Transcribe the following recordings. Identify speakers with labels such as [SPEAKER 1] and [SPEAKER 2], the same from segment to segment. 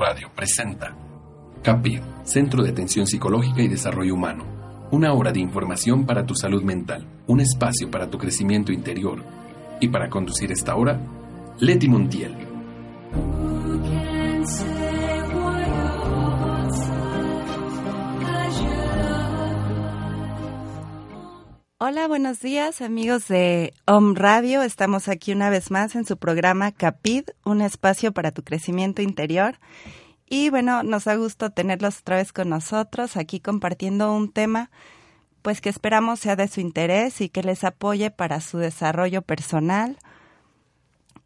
[SPEAKER 1] Radio presenta CAPID, Centro de Atención Psicológica y Desarrollo Humano. Una hora de información para tu salud mental, un espacio para tu crecimiento interior. Y para conducir esta hora, Leti Montiel.
[SPEAKER 2] Hola, buenos días amigos de Om Radio. Estamos aquí una vez más en su programa Capid, un espacio para tu crecimiento interior. Y bueno, nos da gusto tenerlos otra vez con nosotros, aquí compartiendo un tema pues que esperamos sea de su interés y que les apoye para su desarrollo personal.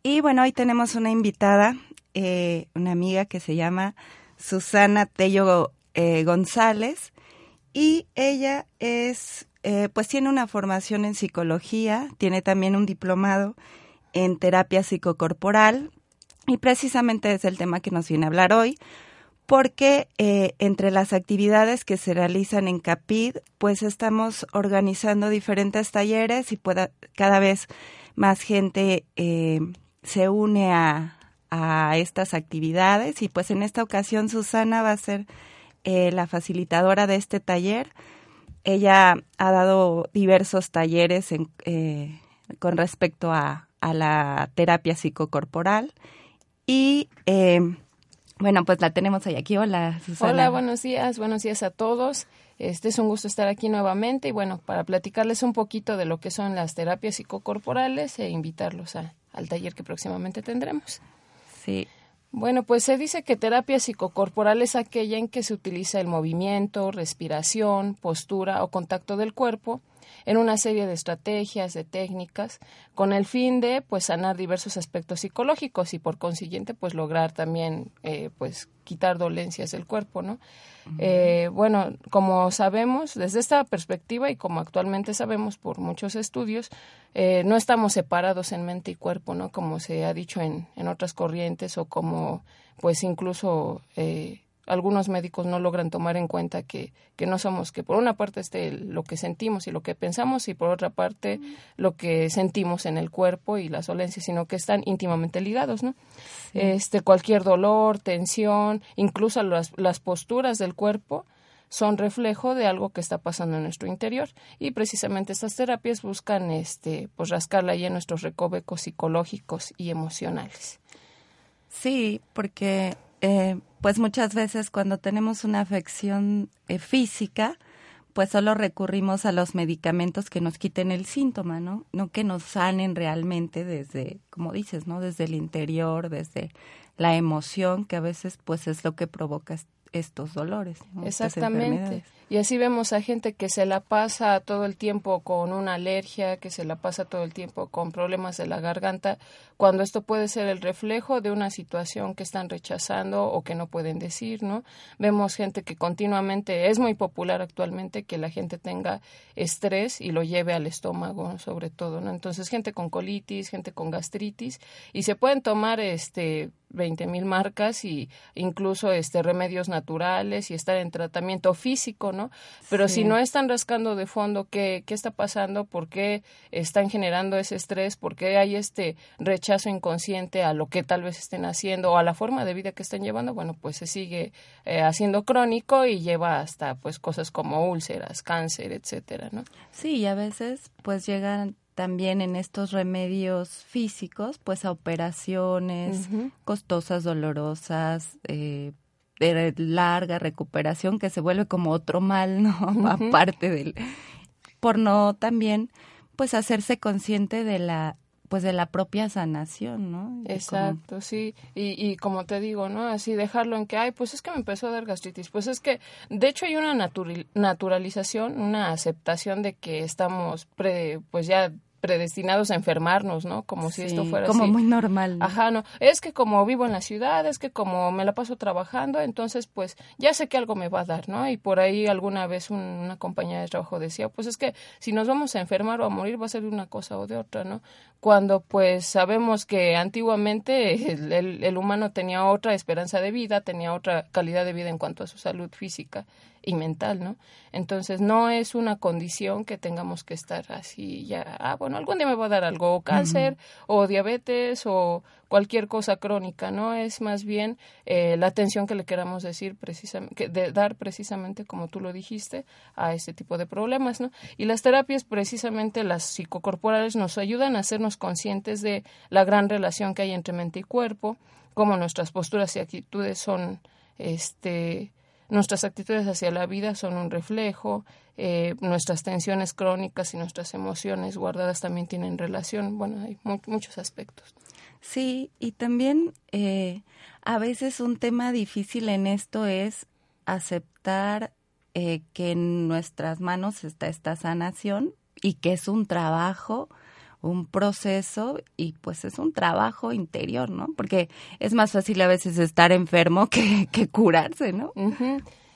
[SPEAKER 2] Y bueno, hoy tenemos una invitada, eh, una amiga que se llama Susana Tello eh, González y ella es eh, pues tiene una formación en psicología, tiene también un diplomado en terapia psicocorporal y precisamente es el tema que nos viene a hablar hoy, porque eh, entre las actividades que se realizan en CAPID, pues estamos organizando diferentes talleres y pueda, cada vez más gente eh, se une a, a, estas actividades y pues en esta ocasión Susana va a ser la facilitadora de este taller ella ha dado diversos talleres eh, con respecto a, la terapia psicocorporal y eh, bueno, pues la tenemos ahí aquí. Hola, Susana.
[SPEAKER 3] Hola, buenos días, buenos días a todos. Este es un gusto estar aquí nuevamente y bueno, para platicarles un poquito de lo que son las terapias psicocorporales e invitarlos al taller que próximamente tendremos.
[SPEAKER 2] Sí,
[SPEAKER 3] bueno, pues se dice que terapia psicocorporal es aquella en que se utiliza el movimiento, respiración, postura o contacto del cuerpo en una serie de estrategias, de técnicas, con el fin de pues sanar diversos aspectos psicológicos y por consiguiente pues lograr también eh, pues quitar dolencias del cuerpo, ¿no? Eh, bueno, como sabemos, desde esta perspectiva y como actualmente sabemos por muchos estudios, eh, no estamos separados en mente y cuerpo, ¿no? Como se ha dicho en, en otras corrientes o como, pues incluso eh, algunos médicos no logran tomar en cuenta que, que no somos, que por una parte esté lo que sentimos y lo que pensamos y por otra parte lo que sentimos en el cuerpo y las dolencias, sino que están íntimamente ligados, ¿no? Este, cualquier dolor, tensión, incluso las, las posturas del cuerpo son reflejo de algo que está pasando en nuestro interior y precisamente estas terapias buscan este pues rascarla ahí en nuestros recovecos psicológicos y emocionales.
[SPEAKER 2] Sí, porque eh, pues muchas veces cuando tenemos una afección eh, física, pues solo recurrimos a los medicamentos que nos quiten el síntoma, ¿no? No que nos sanen realmente desde, como dices, ¿no? Desde el interior, desde la emoción, que a veces pues es lo que provoca estos dolores.
[SPEAKER 3] Exactamente. Y así vemos a gente que se la pasa todo el tiempo con una alergia, que se la pasa todo el tiempo con problemas de la garganta, cuando esto puede ser el reflejo de una situación que están rechazando o que no pueden decir, ¿no? Vemos gente que continuamente, es muy popular actualmente que la gente tenga estrés y lo lleve al estómago, sobre todo, ¿no? Entonces, gente con colitis, gente con gastritis, y se pueden tomar este 20 mil marcas y incluso este remedios naturales y estar en tratamiento físico, ¿no? Pero si no están rascando de fondo qué, qué está pasando, por qué están generando ese estrés, por qué hay este rechazo inconsciente a lo que tal vez estén haciendo o a la forma de vida que estén llevando, bueno, pues se sigue eh, haciendo crónico y lleva hasta pues cosas como úlceras, cáncer, etcétera, ¿no?
[SPEAKER 2] Sí, y a veces pues llegan también en estos remedios físicos, pues a operaciones costosas, dolorosas, eh, de larga recuperación que se vuelve como otro mal, ¿no? Aparte del por no también pues hacerse consciente de la pues de la propia sanación, ¿no?
[SPEAKER 3] Exacto, sí. Y, y como te digo, ¿no? Así dejarlo en que, ay, pues es que me empezó a dar gastritis. Pues es que, de hecho, hay una naturalización, una aceptación de que estamos, pre, pues ya predestinados a enfermarnos, ¿no? Como si esto fuera
[SPEAKER 2] como muy normal.
[SPEAKER 3] Ajá, no. Es que como vivo en la ciudad, es que como me la paso trabajando, entonces pues ya sé que algo me va a dar, ¿no? Y por ahí alguna vez una compañía de trabajo decía, pues es que si nos vamos a enfermar o a morir va a ser de una cosa o de otra, ¿no? Cuando pues sabemos que antiguamente el, el humano tenía otra esperanza de vida, tenía otra calidad de vida en cuanto a su salud física y mental, ¿no? Entonces no es una condición que tengamos que estar así ya, ah, bueno, ¿no? Algún día me va a dar algo, o cáncer, o diabetes, o cualquier cosa crónica, ¿no? Es más bien eh, la atención que le queramos decir precisamente, de dar precisamente, como tú lo dijiste, a este tipo de problemas, ¿no? Y las terapias, precisamente las psicocorporales, nos ayudan a hacernos conscientes de la gran relación que hay entre mente y cuerpo, cómo nuestras posturas y actitudes son, este, nuestras actitudes hacia la vida son un reflejo, eh, nuestras tensiones crónicas y nuestras emociones guardadas también tienen relación. Bueno, hay muchos aspectos.
[SPEAKER 2] Sí, y también eh, a veces un tema difícil en esto es aceptar eh, que en nuestras manos está esta sanación y que es un trabajo, un proceso y pues es un trabajo interior, ¿no? Porque es más fácil a veces estar enfermo que, que curarse, ¿no?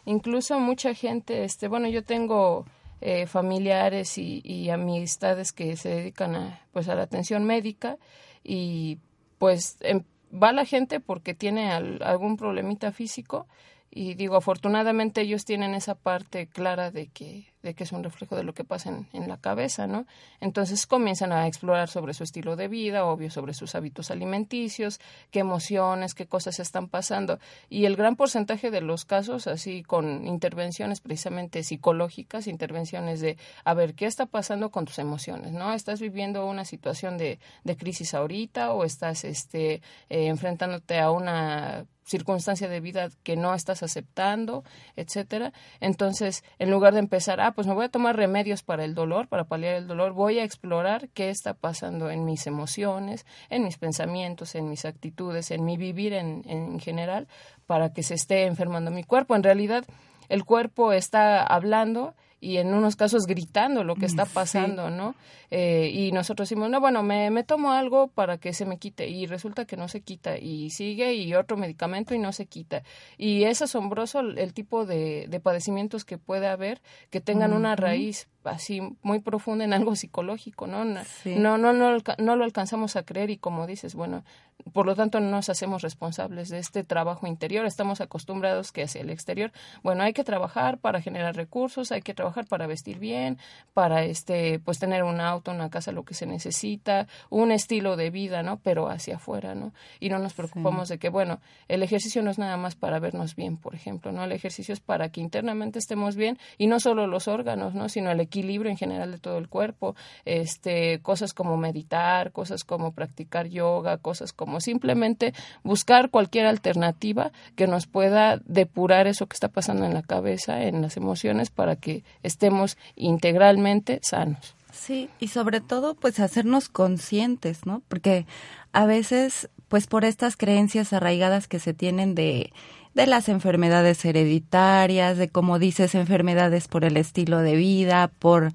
[SPEAKER 3] Incluso mucha gente, este, bueno, yo tengo eh, familiares y, amistades que se dedican a, pues, a la atención médica y pues em, va la gente porque tiene algún problemita físico y digo, afortunadamente ellos tienen esa parte clara de que de que es un reflejo de lo que pasa en, la cabeza, ¿no? Entonces comienzan a explorar sobre su estilo de vida, obvio, sobre sus hábitos alimenticios, qué emociones, qué cosas están pasando. Y el gran porcentaje de los casos, así con intervenciones precisamente psicológicas, intervenciones de, a ver, ¿qué está pasando con tus emociones, ¿no? ¿Estás viviendo una situación de, de crisis ahorita o estás este, eh, enfrentándote a una circunstancia de vida que no estás aceptando, etcétera. Entonces, en lugar de empezar, ah, pues me voy a tomar remedios para el dolor, para paliar el dolor, voy a explorar qué está pasando en mis emociones, en mis pensamientos, en mis actitudes, en mi vivir en, en general, para que se esté enfermando mi cuerpo. En realidad, el cuerpo está hablando y en unos casos gritando lo que está pasando, ¿no? Eh, y nosotros decimos, no, bueno, me, me tomo algo para que se me quite y resulta que no se quita y sigue y otro medicamento y no se quita. Y es asombroso el, tipo de, de, padecimientos que puede haber que tengan una raíz así muy profunda en algo psicológico, ¿no? No, no, no, no, lo alcanzamos a creer y como dices, bueno, por lo tanto no nos hacemos responsables de este trabajo interior, estamos acostumbrados que hacia el exterior, bueno, hay que trabajar para generar recursos, hay que trabajar para vestir bien, para este, pues tener un auto, una casa, lo que se necesita, un estilo de vida, ¿no? Pero hacia afuera, ¿no? Y no nos preocupamos de que, bueno, el ejercicio no es nada más para vernos bien, por ejemplo, ¿no? El ejercicio es para que internamente estemos bien y no solo los órganos, ¿no? Sino el equilibrio en general de todo el cuerpo, este, cosas como meditar, cosas como practicar yoga, cosas como simplemente buscar cualquier alternativa que nos pueda depurar eso que está pasando en la cabeza, en las emociones, para que estemos integralmente sanos.
[SPEAKER 2] Sí, y sobre todo pues hacernos conscientes, ¿no? Porque a veces pues por estas creencias arraigadas que se tienen de de las enfermedades hereditarias, de como dices, enfermedades por el estilo de vida, por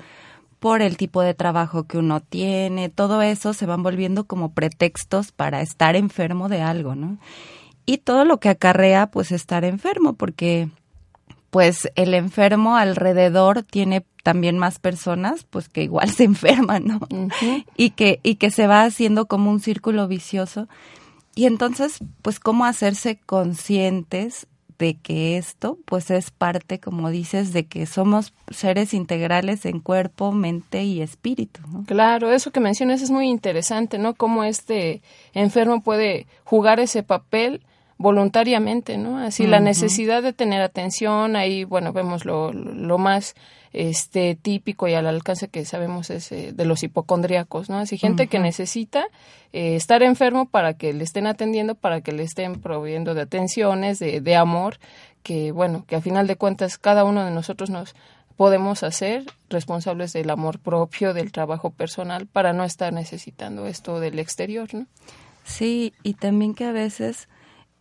[SPEAKER 2] por el tipo de trabajo que uno tiene, todo eso se van volviendo como pretextos para estar enfermo de algo, ¿no? Y todo lo que acarrea pues estar enfermo, porque pues el enfermo alrededor tiene también más personas pues que igual se enferman, ¿no? Y que y que se va haciendo como un círculo vicioso y entonces, pues, ¿cómo hacerse conscientes de que esto, pues, es parte, como dices, de que somos seres integrales en cuerpo, mente y espíritu? ¿no?
[SPEAKER 3] Claro, eso que mencionas es muy interesante, ¿no? Cómo este enfermo puede jugar ese papel voluntariamente, ¿no? Así la necesidad de tener atención, ahí, bueno, vemos lo, lo más este típico y al alcance que sabemos es eh, de los hipocondríacos, ¿no? Así gente que necesita eh, estar enfermo para que le estén atendiendo, para que le estén proveyendo de atenciones, de, de amor, que bueno, que a final de cuentas cada uno de nosotros nos podemos hacer responsables del amor propio, del trabajo personal, para no estar necesitando esto del exterior, ¿no?
[SPEAKER 2] Sí, y también que a veces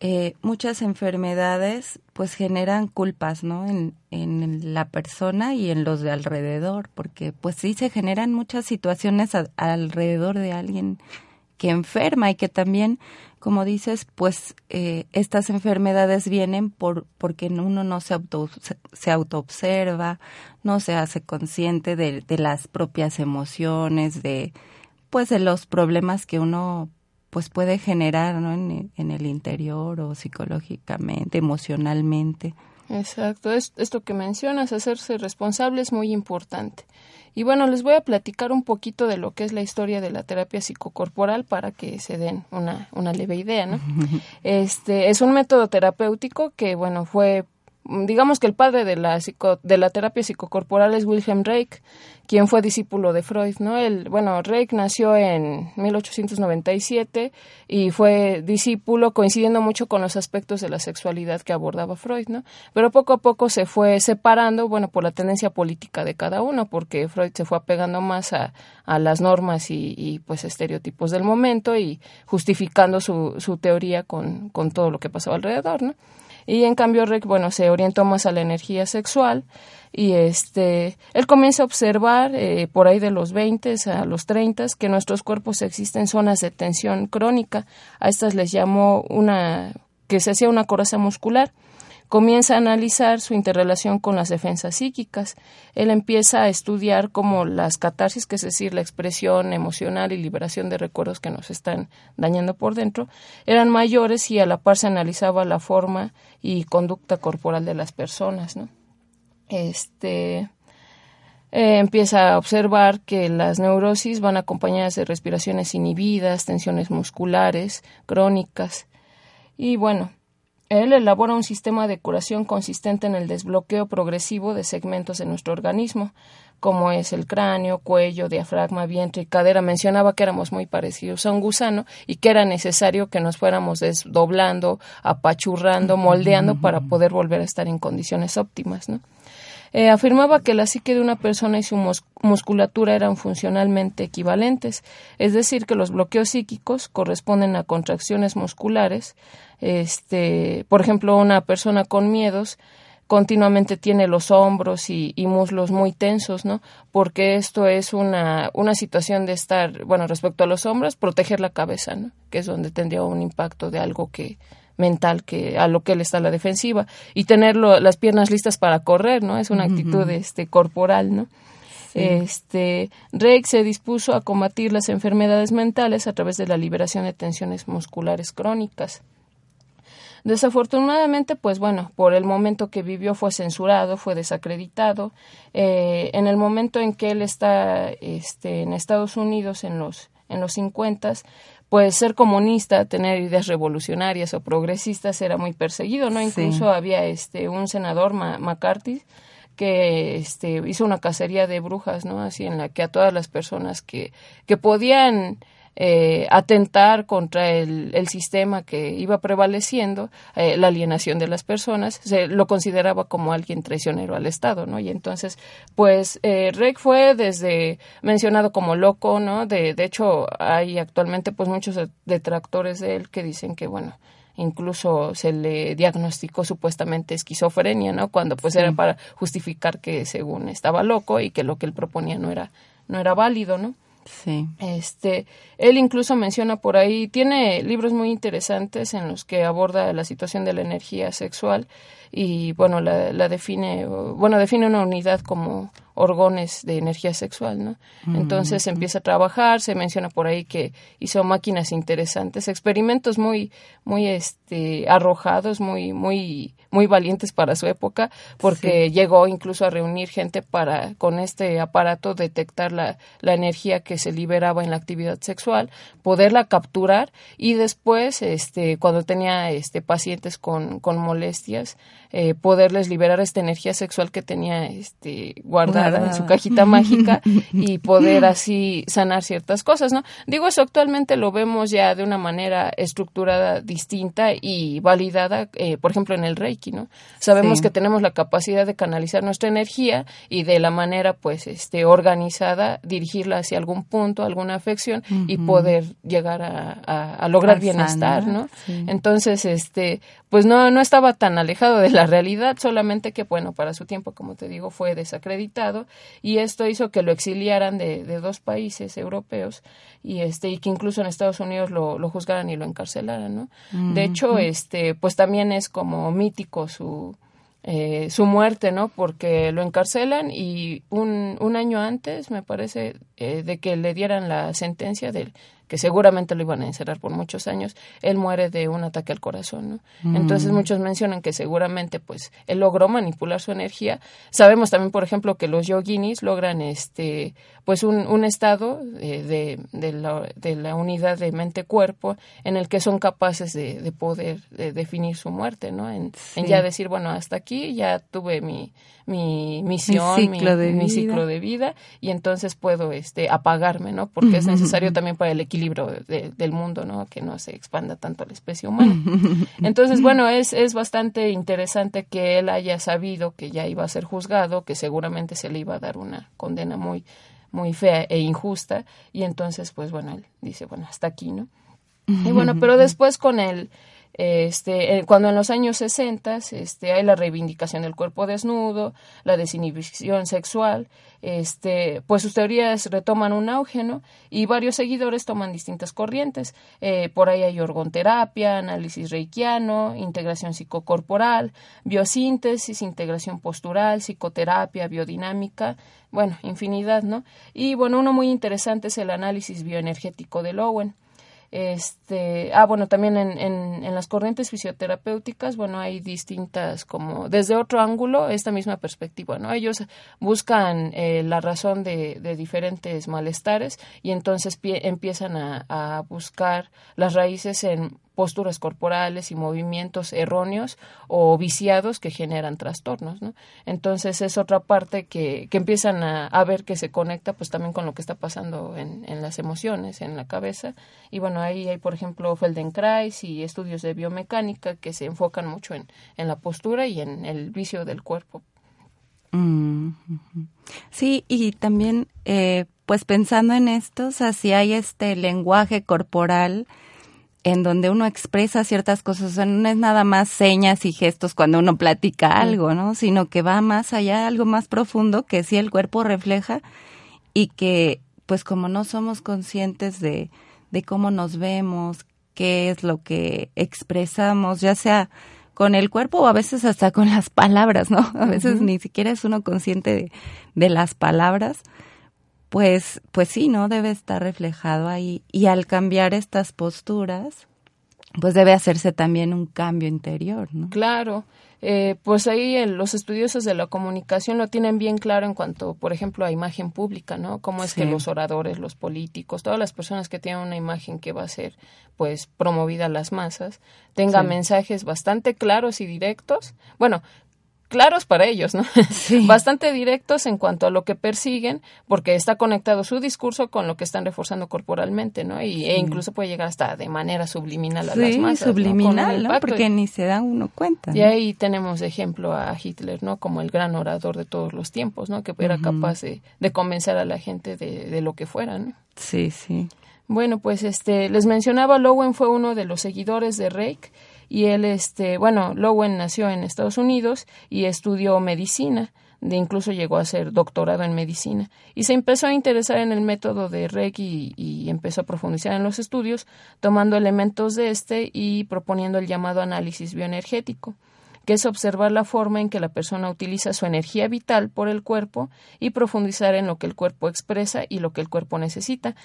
[SPEAKER 2] eh, muchas enfermedades pues generan culpas, ¿no? En, en, la persona y en los de alrededor, porque pues sí se generan muchas situaciones alrededor de alguien que enferma y que también, como dices, pues eh, estas enfermedades vienen por porque uno no se auto se autoobserva, no se hace consciente de, de las propias emociones, de pues de los problemas que uno pues puede generar ¿no? en, en el interior o psicológicamente, emocionalmente.
[SPEAKER 3] Exacto, es, esto que mencionas, hacerse responsable es muy importante. Y bueno, les voy a platicar un poquito de lo que es la historia de la terapia psicocorporal para que se den una, una leve idea, ¿no? Este es un método terapéutico que, bueno, fue digamos que el padre de la, de la terapia psicocorporal es Wilhelm Reich, quien fue discípulo de Freud, ¿no? El, bueno, Reich nació en 1897 y fue discípulo coincidiendo mucho con los aspectos de la sexualidad que abordaba Freud, ¿no? Pero poco a poco se fue separando, bueno, por la tendencia política de cada uno, porque Freud se fue apegando más a, a las normas y, y, pues estereotipos del momento y justificando su, su teoría con, con todo lo que pasaba alrededor, ¿no? Y en cambio Rick, bueno, se orientó más a la energía sexual y este, él comienza a observar eh, por ahí de los 20 a los 30 que nuestros cuerpos existen zonas de tensión crónica, a estas les llamó una, que se hacía una coraza muscular comienza a analizar su interrelación con las defensas psíquicas. Él empieza a estudiar cómo las catarsis, que es decir, la expresión emocional y liberación de recuerdos que nos están dañando por dentro, eran mayores y a la par se analizaba la forma y conducta corporal de las personas. ¿no? Este, eh, empieza a observar que las neurosis van acompañadas de respiraciones inhibidas, tensiones musculares, crónicas. Y bueno, él elabora un sistema de curación consistente en el desbloqueo progresivo de segmentos de nuestro organismo, como es el cráneo, cuello, diafragma, vientre y cadera. Mencionaba que éramos muy parecidos a un gusano y que era necesario que nos fuéramos desdoblando, apachurrando, moldeando para poder volver a estar en condiciones óptimas, ¿no? Eh, afirmaba que la psique de una persona y su musculatura eran funcionalmente equivalentes, es decir, que los bloqueos psíquicos corresponden a contracciones musculares. Este, por ejemplo, una persona con miedos continuamente tiene los hombros y, muslos muy tensos, ¿no? Porque esto es una, una situación de estar, bueno, respecto a los hombros, proteger la cabeza, ¿no? Que es donde tendría un impacto de algo que, mental que a lo que él está la defensiva y tener las piernas listas para correr, ¿no? Es una actitud este corporal, ¿no? Este Reich se dispuso a combatir las enfermedades mentales a través de la liberación de tensiones musculares crónicas. Desafortunadamente, pues bueno, por el momento que vivió fue censurado, fue desacreditado. Eh, en el momento en que él está este, en Estados Unidos en los en los 50, pues ser comunista, tener ideas revolucionarias o progresistas era muy perseguido, ¿no? Incluso había este un senador McCarthy que este hizo una cacería de brujas, ¿no? Así en la que a todas las personas que que podían eh, atentar contra el, el, sistema que iba prevaleciendo, eh, la alienación de las personas, se lo consideraba como alguien traicionero al Estado, ¿no? Y entonces, pues, eh, fue desde mencionado como loco, ¿no? De, de hecho, hay actualmente, pues, muchos detractores de él que dicen que, bueno, incluso se le diagnosticó supuestamente esquizofrenia, ¿no? Cuando pues era para justificar que según estaba loco y que lo que él proponía no era no era válido, ¿no?
[SPEAKER 2] Sí.
[SPEAKER 3] Este, él incluso menciona por ahí, tiene libros muy interesantes en los que aborda la situación de la energía sexual y bueno, la, la define, bueno, define una unidad como orgones de energía sexual, ¿no? Entonces empieza a trabajar, se menciona por ahí que hizo máquinas interesantes, experimentos muy, muy, este, arrojados, muy, muy, muy valientes para su época, porque llegó incluso a reunir gente para, con este aparato, detectar la, la energía que se liberaba en la actividad sexual, poderla capturar y después, este, cuando tenía, este, pacientes con, con molestias, eh, poderles liberar esta energía sexual que tenía, este, guardada en su cajita mágica y poder así sanar ciertas cosas, ¿no? Digo, eso actualmente lo vemos ya de una manera estructurada distinta y validada, eh, por ejemplo, en el Reiki, ¿no? Sabemos que tenemos la capacidad de canalizar nuestra energía y de la manera, pues, este, organizada, dirigirla hacia algún punto, alguna afección y poder llegar a, lograr bienestar, ¿no? Entonces, este, pues no, no estaba tan alejado de la realidad, solamente que, bueno, para su tiempo, como te digo, fue desacreditado y esto hizo que lo exiliaran de, de dos países europeos y este y que incluso en Estados Unidos lo, lo juzgaran y lo encarcelaran, ¿no? De hecho, este, pues también es como mítico su eh, su muerte, ¿no? Porque lo encarcelan y un, un año antes, me parece, eh, de que le dieran la sentencia del que seguramente lo iban a encerrar por muchos años, él muere de un ataque al corazón, ¿no?
[SPEAKER 2] Mm.
[SPEAKER 3] Entonces muchos mencionan que seguramente pues él logró manipular su energía. Sabemos también, por ejemplo, que los yoginis logran este pues un, un estado eh, de, de, la, de la unidad de mente-cuerpo en el que son capaces de, de poder de definir su muerte, ¿no? En, en ya decir, bueno, hasta aquí ya tuve mi, mi misión, mi
[SPEAKER 2] ciclo de
[SPEAKER 3] mi
[SPEAKER 2] vida.
[SPEAKER 3] ciclo de vida y entonces puedo este apagarme, ¿no? Porque es necesario también para el equilibrio de- del mundo, ¿no? Que no se expanda tanto la especie humana. Entonces, bueno, es, es bastante interesante que él haya sabido que ya iba a ser juzgado, que seguramente se le iba a dar una condena muy, muy fea e injusta, y entonces, pues bueno, él dice, bueno, hasta aquí, ¿no? Y bueno, pero después con el, este, eh, cuando en los años 60 este, hay la reivindicación del cuerpo desnudo, la desinhibición sexual, este, pues sus teorías retoman un auge, ¿no? Y varios seguidores toman distintas corrientes. Eh, por ahí hay orgonterapia, análisis reikiano, integración psicocorporal, biosíntesis, integración postural, psicoterapia, biodinámica, bueno, infinidad, ¿no? Y bueno, uno muy interesante es el análisis bioenergético de Lowen. Este, ah, bueno, también en, en, en las corrientes fisioterapéuticas, bueno, hay distintas, como desde otro ángulo, esta misma perspectiva, ¿no? Ellos buscan eh, la razón de, de diferentes malestares y entonces pie- empiezan a, a buscar las raíces en posturas corporales y movimientos erróneos o viciados que generan trastornos, ¿no? Entonces es otra parte que, que empiezan a, a ver que se conecta pues también con lo que está pasando en, en las emociones, en la cabeza. Y bueno, ahí hay por ejemplo Feldenkrais y estudios de biomecánica que se enfocan mucho en, en la postura y en el vicio del cuerpo.
[SPEAKER 2] Mm. Sí, y también, eh, pues pensando en esto, o sea, si hay este lenguaje corporal en donde uno expresa ciertas cosas, o sea, no es nada más señas y gestos cuando uno platica algo, ¿no? Sino que va más allá, algo más profundo que sí el cuerpo refleja y que, pues como no somos conscientes de, de cómo nos vemos, qué es lo que expresamos, ya sea con el cuerpo o a veces hasta con las palabras, ¿no? A veces ni siquiera es uno consciente de, de las palabras, pues, pues sí, ¿no? Debe estar reflejado ahí. Y al cambiar estas posturas, pues debe hacerse también un cambio interior, ¿no?
[SPEAKER 3] Claro, eh, pues ahí el- los estudiosos de la comunicación lo tienen bien claro en cuanto, por ejemplo, a imagen pública, ¿no? Cómo es
[SPEAKER 2] Sí.
[SPEAKER 3] que los oradores, los políticos, todas las personas que tienen una imagen que va a ser, pues, promovida a las masas, tenga
[SPEAKER 2] Sí.
[SPEAKER 3] mensajes bastante claros y directos. Bueno, claros para ellos, ¿no?
[SPEAKER 2] Sí.
[SPEAKER 3] Bastante directos en cuanto a lo que persiguen, porque está conectado su discurso con lo que están reforzando corporalmente, ¿no? Y, e incluso puede llegar hasta de manera subliminal a las
[SPEAKER 2] Sí,
[SPEAKER 3] masas. Con un
[SPEAKER 2] subliminal, ¿no? Porque ni se da uno cuenta.
[SPEAKER 3] Y
[SPEAKER 2] ¿no?
[SPEAKER 3] ahí tenemos de ejemplo a Hitler, ¿no? Como el gran orador de todos los tiempos, ¿no? Que era capaz de, de convencer a la gente de, de lo que fuera, ¿no?
[SPEAKER 2] Sí, sí.
[SPEAKER 3] Bueno, pues este, les mencionaba, Lowen fue uno de los seguidores de Reich y él, este, bueno, Lowen nació en Estados Unidos y estudió medicina, de incluso llegó a ser doctorado en medicina y se empezó a interesar en el método de Reich y, y empezó a profundizar en los estudios, tomando elementos de este y proponiendo el llamado análisis bioenergético que es observar la forma en que la persona utiliza su energía vital por el cuerpo y profundizar en lo que el cuerpo expresa y lo que el cuerpo necesita.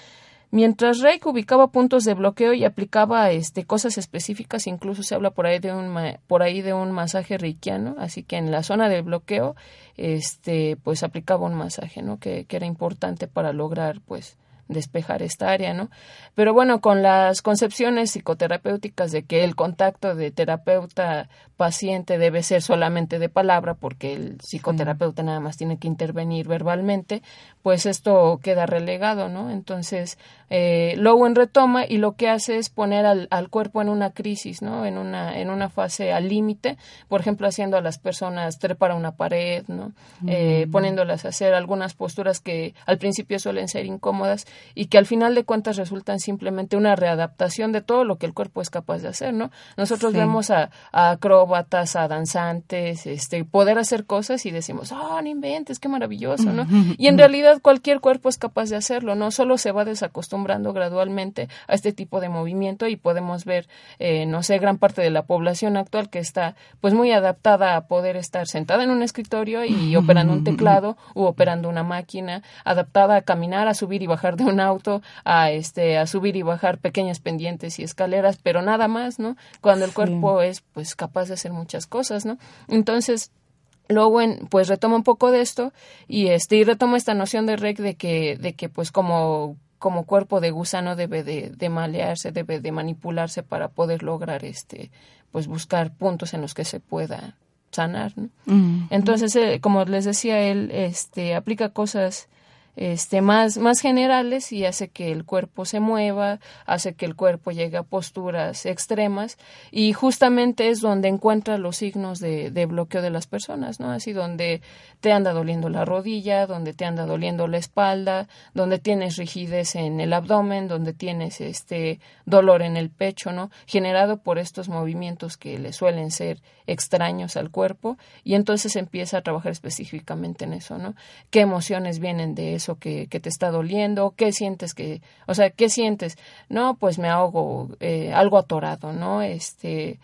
[SPEAKER 3] Mientras Reich ubicaba puntos de bloqueo y aplicaba este, cosas específicas, incluso se habla por ahí de un por ahí de un masaje reikiano, así que en la zona de bloqueo, este, pues aplicaba un masaje, ¿no? Que, que era importante para lograr, pues, despejar esta área, ¿no? Pero bueno, con las concepciones psicoterapéuticas de que el contacto de terapeuta paciente debe ser solamente de palabra porque el psicoterapeuta nada más tiene que intervenir verbalmente, pues esto queda relegado, ¿no? Entonces, eh, Lowen retoma y lo que hace es poner al, al cuerpo en una crisis, ¿no? En una, en una fase al límite, por ejemplo, haciendo a las personas trepar a una pared, ¿no? Eh, poniéndolas a hacer algunas posturas que al principio suelen ser incómodas y que al final de cuentas resultan simplemente una readaptación de todo lo que el cuerpo es capaz de hacer, ¿no? Nosotros
[SPEAKER 2] Sí.
[SPEAKER 3] vemos a, a acróbatas, a danzantes, este, poder hacer cosas y decimos, oh, no inventes, qué maravilloso, ¿no? Y en realidad cualquier cuerpo es capaz de hacerlo, ¿no? Solo se va desacostumbrando gradualmente a este tipo de movimiento y podemos ver, eh, no sé, gran parte de la población actual que está pues muy adaptada a poder estar sentada en un escritorio y operando un teclado u operando una máquina, adaptada a caminar, a subir y bajar de un auto, a este, a subir y bajar pequeñas pendientes y escaleras, pero nada más, ¿no? Cuando el cuerpo es, pues, capaz de hacer muchas cosas, ¿no? Entonces, luego pues retomo un poco de esto y este y retomo esta noción de rec de que de que pues como como cuerpo de gusano debe de, de, malearse debe de manipularse para poder lograr este pues buscar puntos en los que se pueda sanar ¿no? Mm. entonces eh, como les decía él este aplica cosas este, más, más generales y hace que el cuerpo se mueva, hace que el cuerpo llegue a posturas extremas y justamente es donde encuentra los signos de, de bloqueo de las personas, ¿no? Así donde te anda doliendo la rodilla, donde te anda doliendo la espalda, donde tienes rigidez en el abdomen, donde tienes este dolor en el pecho, ¿no? Generado por estos movimientos que le suelen ser extraños al cuerpo y entonces empieza a trabajar específicamente en eso, ¿no? ¿Qué emociones vienen de eso? que, que, te está doliendo, qué sientes que, o sea, qué sientes, no, pues me hago eh, algo atorado, ¿no? Este,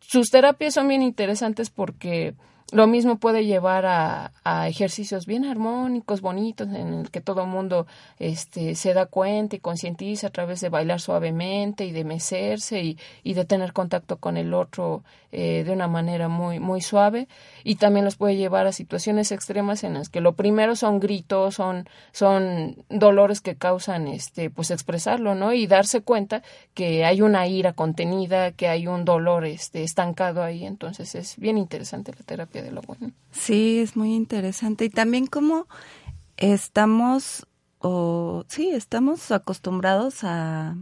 [SPEAKER 3] sus terapias son bien interesantes porque lo mismo puede llevar a, ejercicios bien armónicos, bonitos, en el que todo mundo este, se da cuenta y concientiza a través de bailar suavemente y de mecerse y, y de tener contacto con el otro eh, de una manera muy, muy suave. Y también los puede llevar a situaciones extremas en las que lo primero son gritos, son, son dolores que causan este, pues expresarlo, ¿no? Y darse cuenta que hay una ira contenida, que hay un dolor este, estancado ahí. Entonces es bien interesante la terapia de lo bueno.
[SPEAKER 2] Sí, es muy interesante. Y también cómo estamos, o sí, estamos acostumbrados a,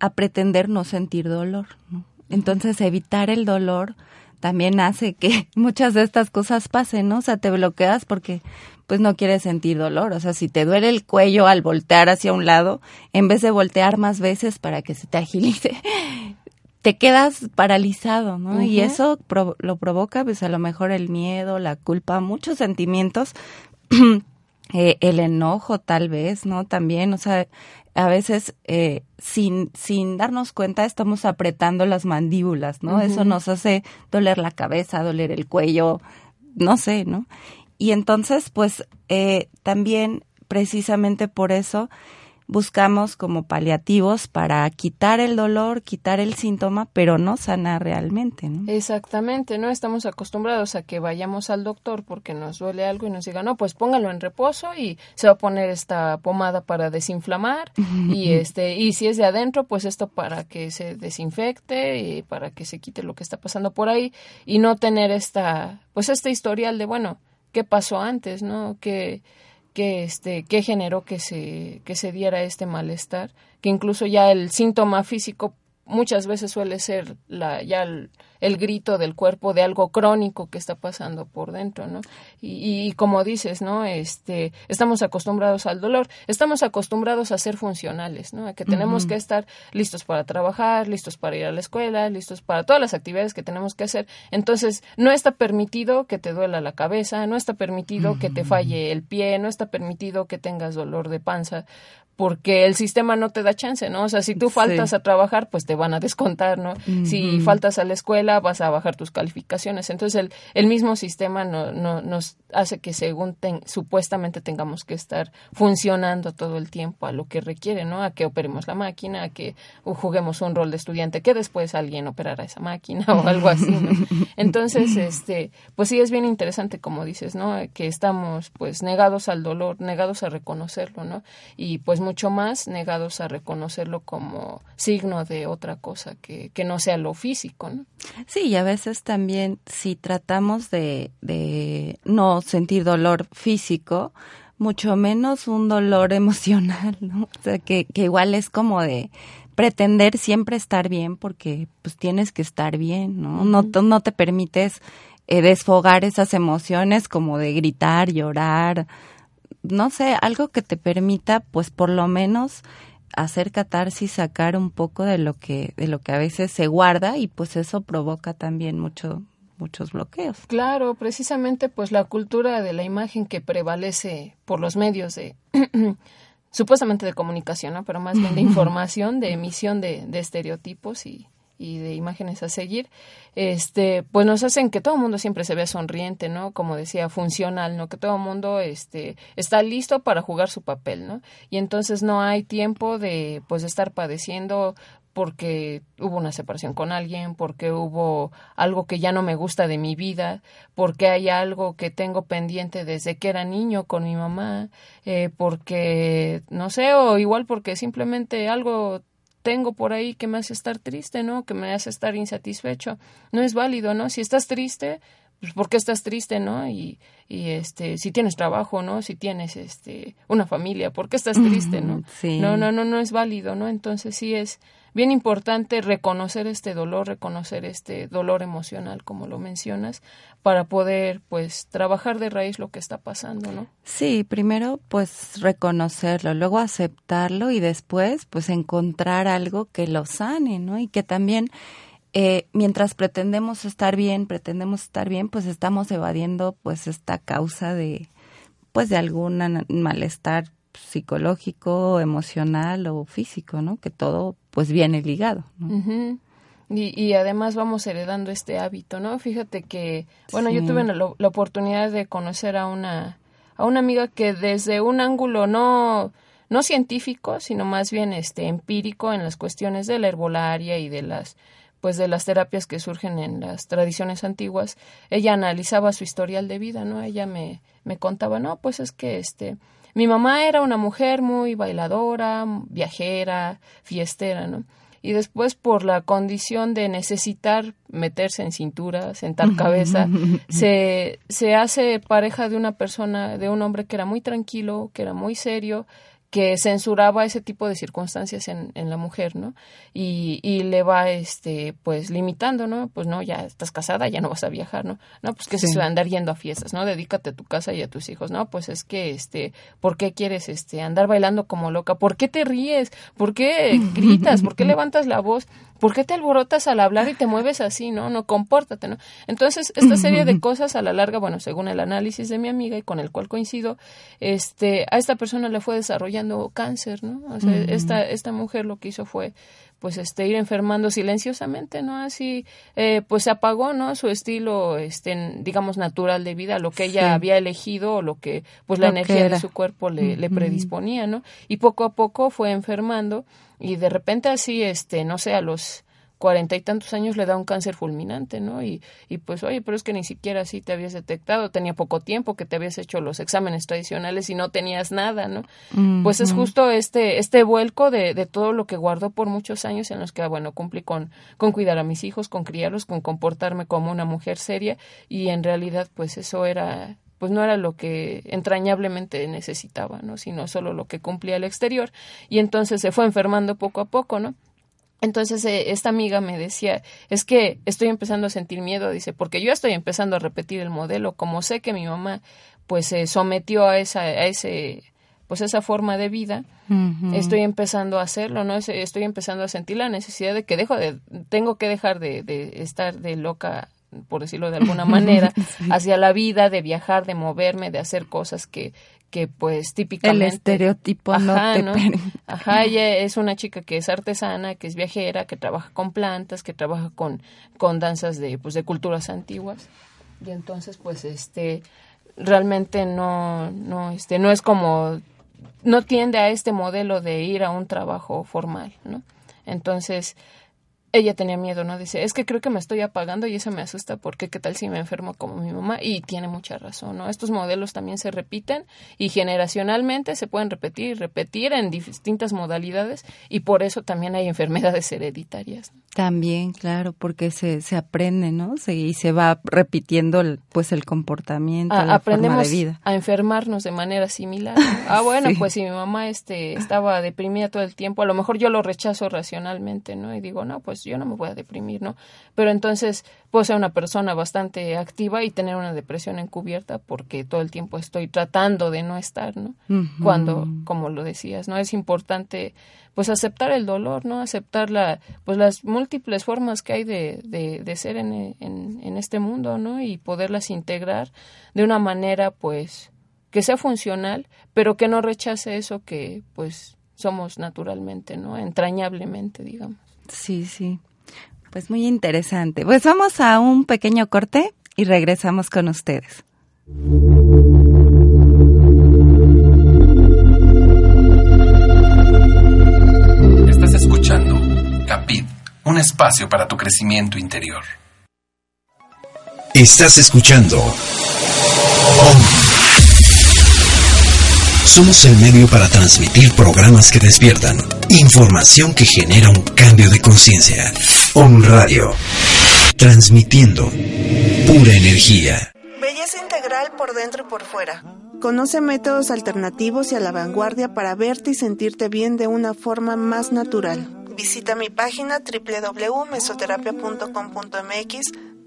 [SPEAKER 2] a pretender no sentir dolor, ¿no? Entonces evitar el dolor también hace que muchas de estas cosas pasen, ¿no? O sea, te bloqueas porque pues no quieres sentir dolor. O sea, si te duele el cuello al voltear hacia un lado, en vez de voltear más veces para que se te agilice, te quedas paralizado, ¿no? Y eso lo provoca, pues a lo mejor el miedo, la culpa, muchos sentimientos, eh, el enojo tal vez, ¿no? También, o sea, a veces eh, sin, sin darnos cuenta estamos apretando las mandíbulas, ¿no? Eso nos hace doler la cabeza, doler el cuello, no sé, ¿no? Y entonces, pues eh, también precisamente por eso buscamos como paliativos para quitar el dolor, quitar el síntoma, pero no sanar realmente, ¿no?
[SPEAKER 3] Exactamente, no estamos acostumbrados a que vayamos al doctor porque nos duele algo y nos diga, no, pues póngalo en reposo y se va a poner esta pomada para desinflamar y este y si es de adentro, pues esto para que se desinfecte y para que se quite lo que está pasando por ahí y no tener esta pues este historial de bueno, ¿qué pasó antes, no? Que que este que generó que se que se diera este malestar que incluso ya el síntoma físico muchas veces suele ser la ya el, el grito del cuerpo de algo crónico que está pasando por dentro, ¿no? Y, como dices, ¿no? Este, estamos acostumbrados al dolor, estamos acostumbrados a ser funcionales, ¿no? A que tenemos que estar listos para trabajar, listos para ir a la escuela, listos para todas las actividades que tenemos que hacer. Entonces, no está permitido que te duela la cabeza, no está permitido que te falle el pie, no está permitido que tengas dolor de panza, porque el sistema no te da chance, ¿no? O sea, si tú faltas a trabajar, pues te van a descontar, ¿no? Si faltas a la escuela, vas a bajar tus calificaciones. Entonces, el, el mismo sistema no, no, nos hace que según supuestamente tengamos que estar funcionando todo el tiempo a lo que requiere, ¿no? A que operemos la máquina, a que juguemos un rol de estudiante, que después alguien operara esa máquina o algo así, ¿no? Entonces, este, pues sí es bien interesante, como dices, ¿no? Que estamos, pues, negados al dolor, negados a reconocerlo, ¿no? Y pues mucho más negados a reconocerlo como signo de otra cosa que, que no sea lo físico, ¿no?
[SPEAKER 2] Sí, y a veces también si tratamos de, de no sentir dolor físico, mucho menos un dolor emocional, ¿no? O sea, que, que igual es como de pretender siempre estar bien porque pues tienes que estar bien, ¿no? No, no te permites eh, desfogar esas emociones como de gritar, llorar, no sé, algo que te permita, pues por lo menos hacer catarsis, sacar un poco de lo que, de lo que a veces se guarda y pues eso provoca también mucho, muchos bloqueos.
[SPEAKER 3] Claro, precisamente pues la cultura de la imagen que prevalece por los medios de supuestamente de comunicación, ¿no? pero más bien de información, de emisión de, de estereotipos y, y de imágenes a seguir, este, pues nos hacen que todo el mundo siempre se vea sonriente, ¿no? Como decía, funcional, ¿no? Que todo el mundo este, está listo para jugar su papel, ¿no? Y entonces no hay tiempo de, pues, estar padeciendo porque hubo una separación con alguien, porque hubo algo que ya no me gusta de mi vida, porque hay algo que tengo pendiente desde que era niño con mi mamá, eh, porque, no sé, o igual porque simplemente algo tengo por ahí que me hace estar triste, ¿no? Que me hace estar insatisfecho. No es válido, ¿no? Si estás triste, pues ¿por qué estás triste, no? Y, y este, si tienes trabajo, ¿no? Si tienes este una familia, ¿por qué estás triste, no? No, no, no, no es válido, ¿no? Entonces sí es bien importante reconocer este dolor, reconocer este dolor emocional, como lo mencionas, para poder, pues, trabajar de raíz lo que está pasando, ¿no?
[SPEAKER 2] Sí, primero, pues, reconocerlo, luego aceptarlo y después, pues, encontrar algo que lo sane, ¿no? Y que también eh, mientras pretendemos estar bien, pretendemos estar bien, pues estamos evadiendo pues esta causa de pues de algún malestar psicológico, emocional o físico, ¿no? Que todo pues viene ligado. ¿no?
[SPEAKER 3] y, y, además vamos heredando este hábito, ¿no? Fíjate que, bueno, yo tuve la, la, oportunidad de conocer a una, a una amiga que desde un ángulo no, no científico, sino más bien este empírico en las cuestiones de la herbolaria y de las pues de las terapias que surgen en las tradiciones antiguas, ella analizaba su historial de vida, ¿no? Ella me, me contaba, no, pues es que este, mi mamá era una mujer muy bailadora, viajera, fiestera, ¿no? Y después por la condición de necesitar meterse en cintura, sentar cabeza, se, se hace pareja de una persona, de un hombre que era muy tranquilo, que era muy serio, que censuraba ese tipo de circunstancias en, en la mujer, ¿no? Y, y, le va, este, pues, limitando, ¿no? Pues, no, ya estás casada, ya no vas a viajar, ¿no? No, pues, que se va a andar yendo a fiestas, ¿no? Dedícate a tu casa y a tus hijos, ¿no? Pues, es que, este, ¿por qué quieres, este, andar bailando como loca? ¿Por qué te ríes? ¿Por qué gritas? ¿Por qué levantas la voz? ¿Por qué te alborotas al hablar y te mueves así, no? No, compórtate, ¿no? Entonces, esta serie de cosas a la larga, bueno, según el análisis de mi amiga y con el cual coincido, este, a esta persona le fue desarrollando cáncer, ¿no? O sea, esta, esta mujer lo que hizo fue, pues, este, ir enfermando silenciosamente, ¿no? Así, eh, pues, se apagó, ¿no? Su estilo, este, digamos, natural de vida, lo que ella había elegido o lo que, pues, la energía de su cuerpo le, le predisponía, ¿no? Y poco a poco fue enfermando y de repente así, este, no sé, a los cuarenta y tantos años le da un cáncer fulminante, ¿no? Y, y pues, oye, pero es que ni siquiera así te habías detectado, tenía poco tiempo que te habías hecho los exámenes tradicionales y no tenías nada, ¿no? Pues es justo este, este vuelco de, de todo lo que guardó por muchos años en los que, bueno, cumplí con, con cuidar a mis hijos, con criarlos, con comportarme como una mujer seria y en realidad, pues eso era pues no era lo que entrañablemente necesitaba, ¿no? sino solo lo que cumplía el exterior y entonces se fue enfermando poco a poco, ¿no? Entonces eh, esta amiga me decía, es que estoy empezando a sentir miedo, dice, porque yo estoy empezando a repetir el modelo, como sé que mi mamá pues se sometió a esa a ese pues esa forma de vida, estoy empezando a hacerlo, ¿no? Estoy empezando a sentir la necesidad de que dejo de, tengo que dejar de, de estar de loca por decirlo de alguna manera, hacia la vida, de viajar, de moverme, de hacer cosas que, que pues típicamente...
[SPEAKER 2] El estereotipo ajá, no
[SPEAKER 3] Ajá, ella es una chica que es artesana, que es viajera, que trabaja con plantas, que trabaja con, con danzas de, pues, de culturas antiguas. Y entonces, pues, este, realmente no, no, este, no es como, no tiende a este modelo de ir a un trabajo formal, ¿no? Entonces, ella tenía miedo, ¿no? Dice, es que creo que me estoy apagando y eso me asusta porque qué tal si me enfermo como mi mamá y tiene mucha razón, ¿no? Estos modelos también se repiten y generacionalmente se pueden repetir y repetir en distintas modalidades y por eso también hay enfermedades hereditarias.
[SPEAKER 2] También, claro, porque se, se aprende, ¿no? Se, y se va repitiendo el, pues el comportamiento, a, la forma de vida.
[SPEAKER 3] a enfermarnos de manera similar. Ah, bueno, pues si mi mamá este estaba deprimida todo el tiempo, a lo mejor yo lo rechazo racionalmente, ¿no? Y digo, no, pues yo no me voy a deprimir, ¿no? Pero entonces puedo ser una persona bastante activa y tener una depresión encubierta porque todo el tiempo estoy tratando de no estar, ¿no? Cuando, como lo decías, ¿no? Es importante pues aceptar el dolor, ¿no? Aceptar la, pues las múltiples formas que hay de, de, de ser en, en, en este mundo, ¿no? Y poderlas integrar de una manera, pues, que sea funcional, pero que no rechace eso que, pues, somos naturalmente, ¿no? Entrañablemente, digamos.
[SPEAKER 2] Sí, sí. Pues muy interesante. Pues vamos a un pequeño corte y regresamos con ustedes.
[SPEAKER 1] Estás escuchando Capit, un espacio para tu crecimiento interior.
[SPEAKER 4] Estás escuchando Somos el medio para transmitir programas que despiertan, información que genera un cambio de conciencia. On Radio, transmitiendo pura energía.
[SPEAKER 5] Belleza integral por dentro y por fuera. Conoce métodos alternativos y a la vanguardia para verte y sentirte bien de una forma más natural. Visita mi página www.mesoterapia.com.mx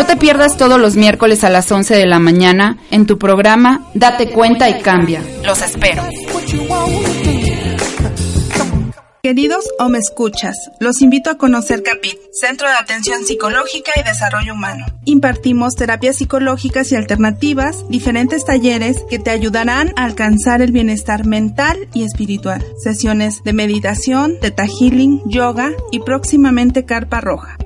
[SPEAKER 6] No te pierdas todos los miércoles a las 11 de la mañana en tu programa Date cuenta y cambia. Los espero.
[SPEAKER 5] Queridos o me escuchas, los invito a conocer CAPIT, Centro de Atención Psicológica y Desarrollo Humano. Impartimos terapias psicológicas y alternativas, diferentes talleres que te ayudarán a alcanzar el bienestar mental y espiritual. Sesiones de meditación, teta healing, yoga y próximamente carpa roja.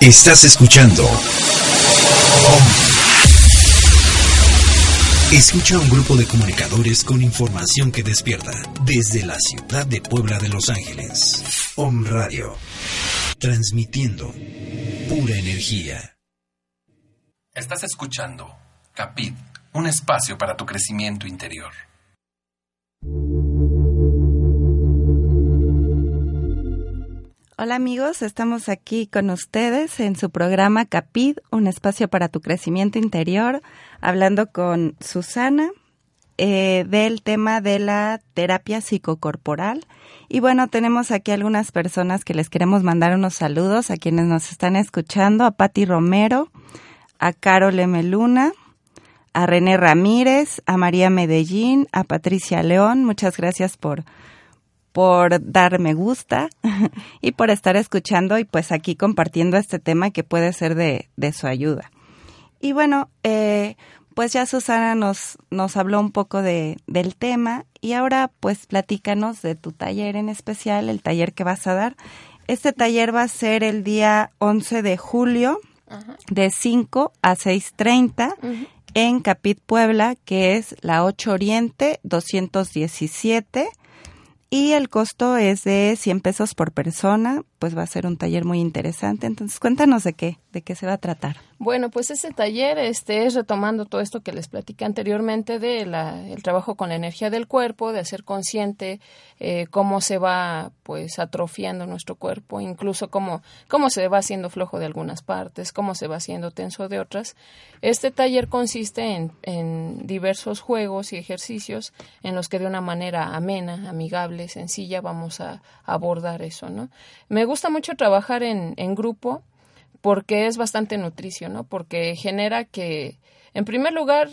[SPEAKER 4] Estás escuchando. Escucha un grupo de comunicadores con información que despierta desde la ciudad de Puebla de Los Ángeles. Om Radio. Transmitiendo pura energía.
[SPEAKER 1] Estás escuchando Capit, un espacio para tu crecimiento interior.
[SPEAKER 2] Hola amigos, estamos aquí con ustedes en su programa Capid, un espacio para tu crecimiento interior, hablando con Susana eh, del tema de la terapia psicocorporal. Y bueno, tenemos aquí algunas personas que les queremos mandar unos saludos a quienes nos están escuchando, a Patti Romero, a Carol M. A René Ramírez, a María Medellín, a Patricia León. Muchas gracias por por dar me gusta y por estar escuchando y pues aquí compartiendo este tema que puede ser de, de su ayuda. Y bueno, eh, pues ya Susana nos, nos habló un poco de, del tema y ahora pues platícanos de tu taller en especial, el taller que vas a dar. Este taller va a ser el día 11 de julio de 5 a 6.30 en Capit Puebla, que es la 8 Oriente 217 y el costo es de 100 pesos por persona, pues va a ser un taller muy interesante. Entonces, cuéntanos de qué, de qué se va a tratar.
[SPEAKER 3] Bueno, pues ese taller este, es retomando todo esto que les platicé anteriormente de el trabajo con la energía del cuerpo, de hacer consciente eh, cómo se va pues atrofiando nuestro cuerpo, incluso cómo, cómo se va haciendo flojo de algunas partes, cómo se va haciendo tenso de otras. Este taller consiste en, en diversos juegos y ejercicios en los que de una manera amena, amigable, sencilla vamos a, abordar eso, ¿no? Gusta mucho trabajar en, en grupo porque es bastante nutricio, ¿no? Porque genera que En primer lugar,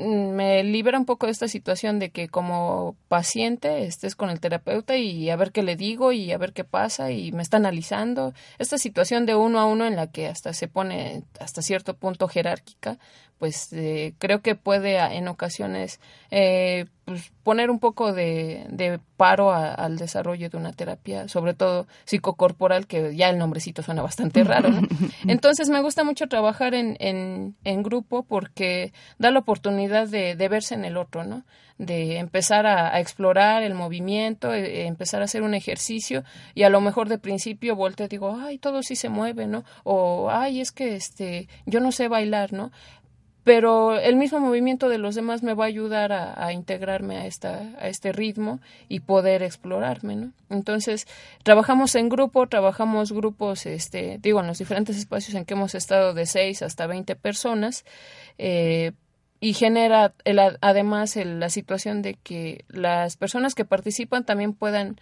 [SPEAKER 3] me libera un poco de esta situación de que como paciente estés con el terapeuta y a ver qué le digo y a ver qué pasa y me está analizando. Esta situación de uno a uno en la que hasta se pone hasta cierto punto jerárquica, pues eh, creo que puede en ocasiones eh, pues, poner un poco de, de paro al desarrollo de una terapia, sobre todo psicocorporal, que ya el nombrecito suena bastante raro. Entonces me gusta mucho trabajar en, en, en grupo porque da la oportunidad de, de, verse en el otro, ¿no? De empezar a, explorar el movimiento, e, empezar a hacer un ejercicio y a lo mejor de principio volteo y digo, ay, todo sí se mueve, ¿no? O, ay, es que este, yo no sé bailar, ¿no? Pero el mismo movimiento de los demás me va a ayudar a, integrarme a, esta, a este ritmo y poder explorarme, ¿no? Entonces, trabajamos en grupo, trabajamos grupos, este, digo, en los diferentes espacios en que hemos estado de 6 hasta 20 personas, eh, y genera el, además la situación de que las personas que participan también puedan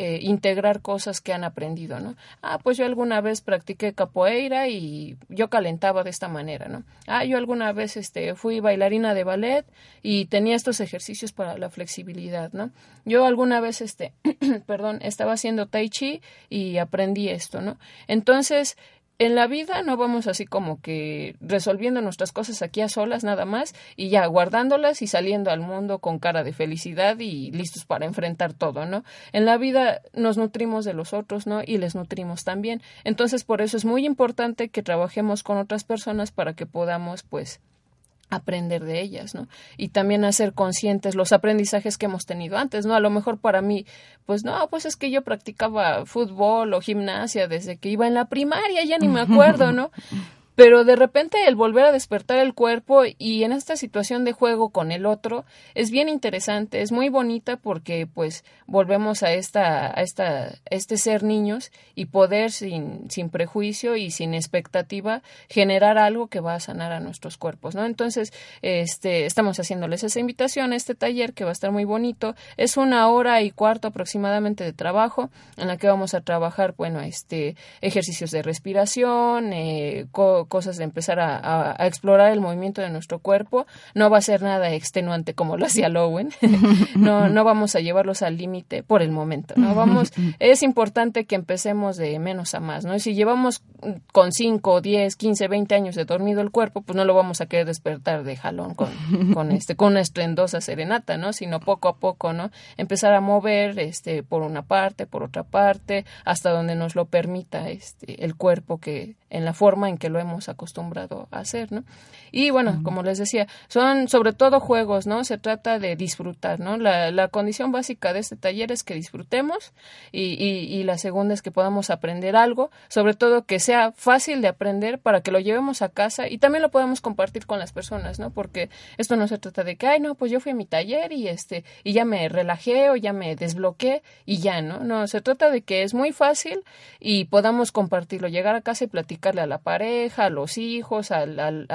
[SPEAKER 3] eh, integrar cosas que han aprendido, ¿no? Ah, pues yo alguna vez practiqué capoeira y yo calentaba de esta manera, ¿no? Ah, yo alguna vez este, fui bailarina de ballet y tenía estos ejercicios para la flexibilidad, ¿no? Yo alguna vez, este, perdón, estaba haciendo tai chi y aprendí esto, ¿no? Entonces, en la vida no vamos así como que resolviendo nuestras cosas aquí a solas nada más y ya guardándolas y saliendo al mundo con cara de felicidad y listos para enfrentar todo, ¿no? En la vida nos nutrimos de los otros, ¿no? Y les nutrimos también. Entonces, por eso es muy importante que trabajemos con otras personas para que podamos, pues, aprender de ellas, ¿no? Y también hacer conscientes los aprendizajes que hemos tenido antes, ¿no? A lo mejor para mí, pues no, pues es que yo practicaba fútbol o gimnasia desde que iba en la primaria, ya ni me acuerdo, ¿no? Pero de repente el volver a despertar el cuerpo y en esta situación de juego con el otro es bien interesante, es muy bonita porque pues volvemos a esta a esta este ser niños y poder sin sin prejuicio y sin expectativa generar algo que va a sanar a nuestros cuerpos, ¿no? Entonces, este estamos haciéndoles esa invitación a este taller que va a estar muy bonito, es una hora y cuarto aproximadamente de trabajo en la que vamos a trabajar, bueno, este ejercicios de respiración, eh, cosas de empezar a, explorar el movimiento de nuestro cuerpo. No va a ser nada extenuante como lo hacía Lowen. no, no vamos a llevarlos al límite por el momento. No vamos. Es importante que empecemos de menos a más. No si llevamos con 5, 10, 15, 20 años de dormido el cuerpo, pues no lo vamos a querer despertar de jalón con, con este con una estrendosa serenata, ¿no? Sino poco a poco, ¿no? Empezar a mover este por una parte, por otra parte, hasta donde nos lo permita este el cuerpo que en la forma en que lo hemos acostumbrado a hacer, ¿no? Y bueno, como les decía, son sobre todo juegos, ¿no? Se trata de disfrutar, ¿no? La, la condición básica de este taller es que disfrutemos y, y, la segunda es que podamos aprender algo, sobre todo que sea fácil de aprender para que lo llevemos a casa y también lo podamos compartir con las personas, ¿no? Porque esto no se trata de que, ay, no, pues yo fui a mi taller y este, y ya me relajé o ya me desbloqueé y ya, ¿no? No, se trata de que es muy fácil y podamos compartirlo, llegar a casa y platicarle a la pareja, a los hijos, al, al,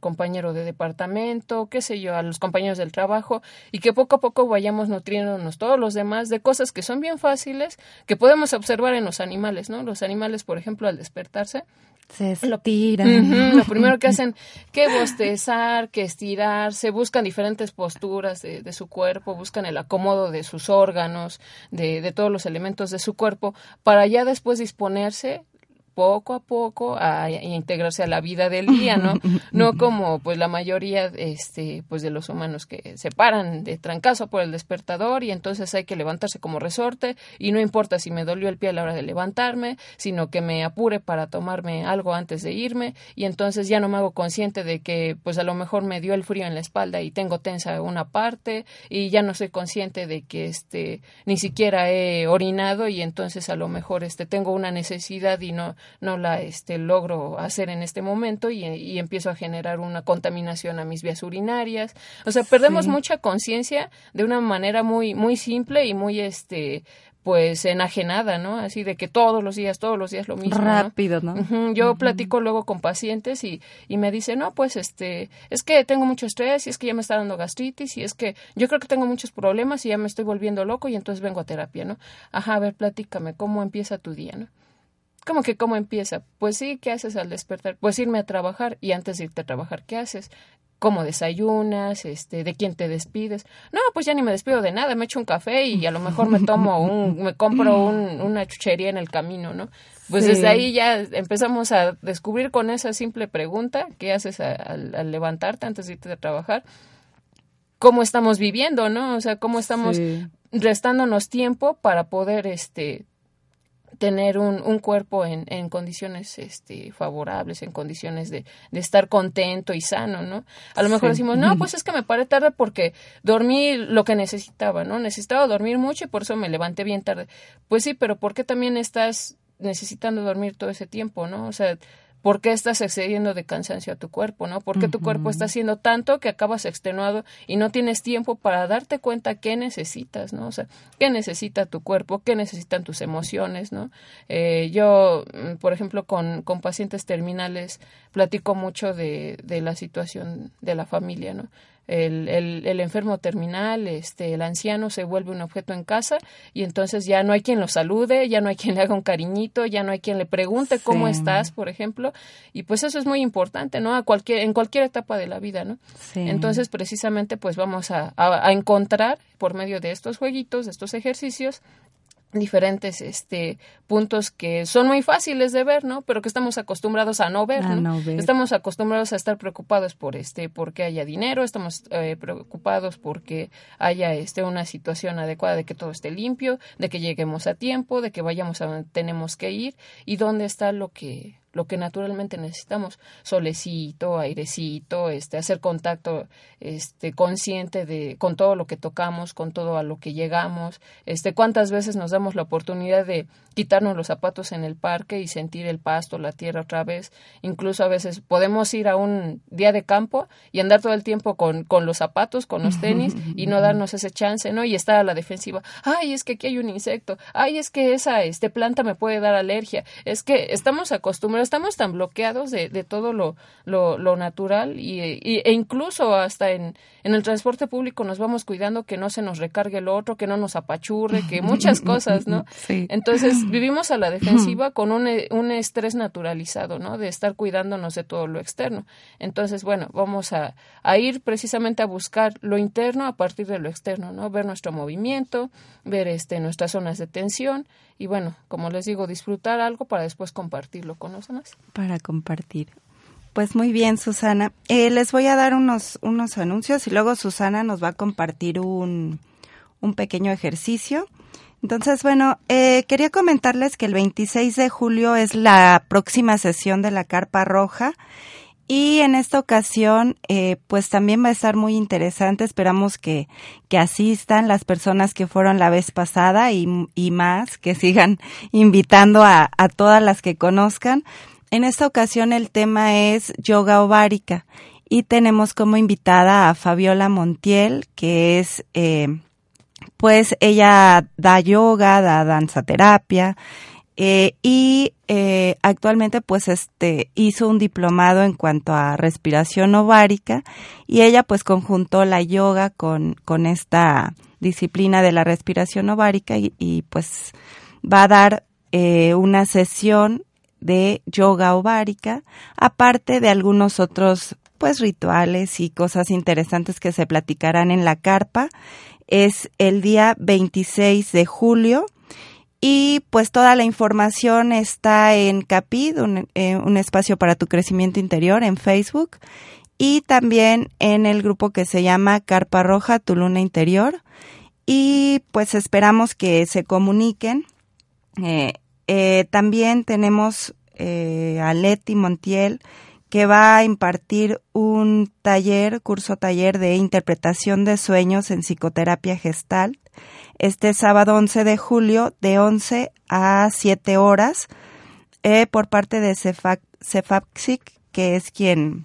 [SPEAKER 3] compañero de departamento, qué sé yo, a los compañeros del trabajo y que poco a poco vayamos nutriéndonos todos los demás de cosas que son bien fáciles, que podemos observar en los animales, ¿no? Los animales, por ejemplo, al despertarse,
[SPEAKER 2] se estiran.
[SPEAKER 3] Lo, primero que hacen, que bostezar, que estirarse, buscan diferentes posturas de, de, su cuerpo, buscan el acomodo de sus órganos, de, de todos los elementos de su cuerpo, para ya después disponerse poco a poco a, integrarse a la vida del día, ¿no? No como pues la mayoría este pues de los humanos que se paran de trancazo por el despertador y entonces hay que levantarse como resorte y no importa si me dolió el pie a la hora de levantarme, sino que me apure para tomarme algo antes de irme y entonces ya no me hago consciente de que pues a lo mejor me dio el frío en la espalda y tengo tensa una parte y ya no soy consciente de que este ni siquiera he orinado y entonces a lo mejor este tengo una necesidad y no no la este, logro hacer en este momento y, y empiezo a generar una contaminación a mis vías urinarias. O sea, perdemos mucha conciencia de una manera muy, muy simple y muy este pues enajenada, ¿no? Así de que todos los días, todos los días lo mismo.
[SPEAKER 2] Rápido, ¿no?
[SPEAKER 3] Yo platico luego con pacientes y, y me dicen, no, pues este, es que tengo mucho estrés y es que ya me está dando gastritis y es que yo creo que tengo muchos problemas y ya me estoy volviendo loco y entonces vengo a terapia, ¿no? Ajá, a ver, platícame, ¿cómo empieza tu día, ¿no? ¿Cómo que cómo empieza? Pues sí, ¿qué haces al despertar? Pues irme a trabajar y antes de irte a trabajar, ¿qué haces? cómo desayunas, este, de quién te despides. No, pues ya ni me despido de nada, me echo un café y a lo mejor me tomo un, me compro un, una chuchería en el camino, ¿no? Pues desde ahí ya empezamos a descubrir con esa simple pregunta, ¿qué haces al, levantarte antes de irte a trabajar? ¿Cómo estamos viviendo, no? O sea, cómo estamos restándonos tiempo para poder, este, tener un, un cuerpo en, en, condiciones este, favorables, en condiciones de, de, estar contento y sano, ¿no? A lo mejor decimos, no, pues es que me paré tarde porque dormí lo que necesitaba, ¿no? Necesitaba dormir mucho y por eso me levanté bien tarde. Pues sí, pero ¿por qué también estás necesitando dormir todo ese tiempo, ¿no? O sea, ¿Por qué estás excediendo de cansancio a tu cuerpo, no? ¿Por qué tu cuerpo está haciendo tanto que acabas extenuado y no tienes tiempo para darte cuenta qué necesitas, ¿no? O sea, qué necesita tu cuerpo, qué necesitan tus emociones, ¿no? Eh, yo, mm, por ejemplo, con, con pacientes terminales platico mucho de, de la situación de la familia, ¿no? El, el, el, enfermo terminal, este, el anciano se vuelve un objeto en casa y entonces ya no hay quien lo salude, ya no hay quien le haga un cariñito, ya no hay quien le pregunte cómo estás, por ejemplo, y pues eso es muy importante, ¿no? A cualquier, en cualquier etapa de la vida, ¿no? Entonces, precisamente, pues vamos a, a, a encontrar por medio de estos jueguitos, de estos ejercicios, diferentes este puntos que son muy fáciles de ver no pero que estamos acostumbrados a no ver, estamos acostumbrados a estar preocupados por este porque haya dinero estamos eh, preocupados porque haya este una situación adecuada de que todo esté limpio de que lleguemos a tiempo de que vayamos a donde tenemos que ir y dónde está lo que lo que naturalmente necesitamos, solecito, airecito, este, hacer contacto este, consciente de, con todo lo que tocamos, con todo a lo que llegamos, este, cuántas veces nos damos la oportunidad de quitarnos los zapatos en el parque y sentir el pasto, la tierra otra vez, incluso a veces podemos ir a un día de campo y andar todo el tiempo con, con los zapatos, con los tenis y no darnos ese chance, ¿no? Y estar a la defensiva, ay, es que aquí hay un insecto, ay, es que esa este, planta me puede dar alergia, es que estamos acostumbrados estamos tan bloqueados de, de todo lo, lo, lo natural y, e incluso hasta en, en el transporte público nos vamos cuidando que no se nos recargue el otro, que no nos apachurre, que muchas cosas, ¿no? Entonces vivimos a la defensiva con un, un estrés naturalizado, ¿no? De estar cuidándonos de todo lo externo. Entonces, bueno, vamos a, a ir precisamente a buscar lo interno a partir de lo externo, ¿no? Ver nuestro movimiento, ver este, nuestras zonas de tensión y bueno, como les digo, disfrutar algo para después compartirlo con los demás.
[SPEAKER 2] Para compartir. Pues muy bien, Susana. Eh, les voy a dar unos, unos anuncios y luego Susana nos va a compartir un, un pequeño ejercicio. Entonces, bueno, eh, quería comentarles que el 26 de julio es la próxima sesión de la Carpa Roja y en esta ocasión, eh, pues también va a estar muy interesante. Esperamos que, que asistan las personas que fueron la vez pasada y, y más, que sigan invitando a, a todas las que conozcan. En esta ocasión el tema es yoga ovárica y tenemos como invitada a Fabiola Montiel, que es, eh, pues ella da yoga, da danza terapia eh, y eh, actualmente pues este hizo un diplomado en cuanto a respiración ovárica y ella pues conjuntó la yoga con, con esta disciplina de la respiración ovárica y, y pues va a dar eh, una sesión de yoga ovárica, aparte de algunos otros pues rituales y cosas interesantes que se platicarán en la carpa. Es el día 26 de julio y pues toda la información está en Capid, un, eh, un espacio para tu crecimiento interior en Facebook y también en el grupo que se llama Carpa Roja, tu luna interior. Y pues esperamos que se comuniquen. Eh, eh, también tenemos eh, a Leti Montiel, que va a impartir un taller, curso taller de interpretación de sueños en psicoterapia gestal, este sábado 11 de julio de 11 a 7 horas, eh, por parte de Cefapsic, que es quien,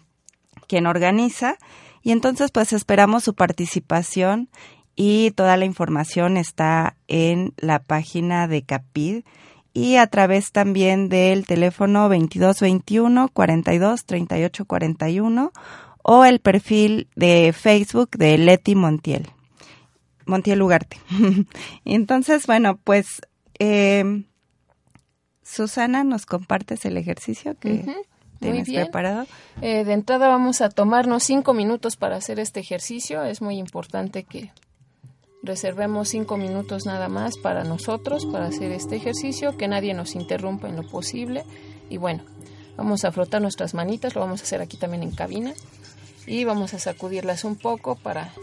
[SPEAKER 2] quien organiza. Y entonces pues esperamos su participación y toda la información está en la página de Capid y a través también del teléfono 2221 42 38 41 o el perfil de Facebook de Leti Montiel. Montiel Ugarte. Entonces, bueno, pues eh, Susana, ¿nos compartes el ejercicio que tienes preparado?
[SPEAKER 3] Eh, de entrada vamos a tomarnos cinco minutos para hacer este ejercicio. Es muy importante que reservemos cinco minutos nada más para nosotros, para hacer este ejercicio, que nadie nos interrumpa en lo posible. Y bueno, vamos a frotar nuestras manitas, lo vamos a hacer aquí también en cabina. Y vamos a sacudirlas un poco para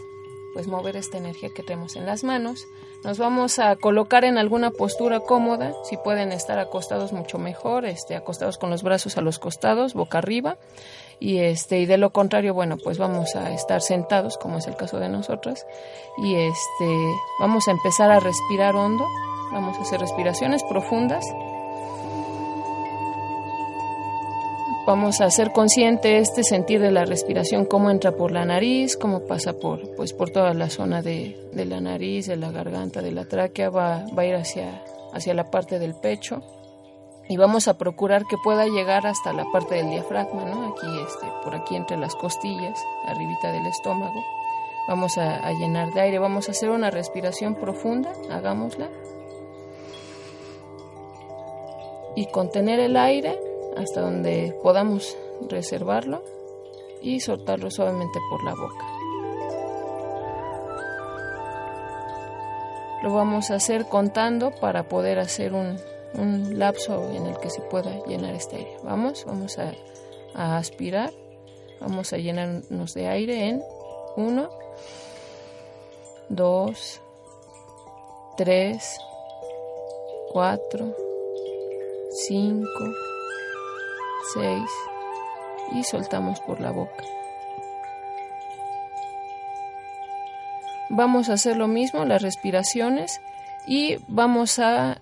[SPEAKER 3] pues mover esta energía que tenemos en las manos. Nos vamos a colocar en alguna postura cómoda, si pueden estar acostados mucho mejor, este, acostados con los brazos a los costados, boca arriba, y este, y de lo contrario, bueno, pues vamos a estar sentados, como es el caso de nosotras, y este, vamos a empezar a respirar hondo, vamos a hacer respiraciones profundas. Vamos a hacer consciente este sentir de la respiración, cómo entra por la nariz, cómo pasa por, pues, por toda la zona de, la nariz, de la garganta, de la tráquea, va, va a ir hacia, hacia la parte del pecho y vamos a procurar que pueda llegar hasta la parte del diafragma, ¿no? Aquí, este, por aquí entre las costillas, arribita del estómago. Vamos a, a llenar de aire, vamos a hacer una respiración profunda, hagámosla. Y contener el aire hasta donde podamos reservarlo y soltarlo suavemente por la boca. Lo vamos a hacer contando para poder hacer un, lapso en el que se pueda llenar este aire. Vamos, vamos a, a aspirar, vamos a llenarnos de aire en 1, 2, 3, 4, 5, 6 y soltamos por la boca. Vamos a hacer lo mismo, las respiraciones, y vamos a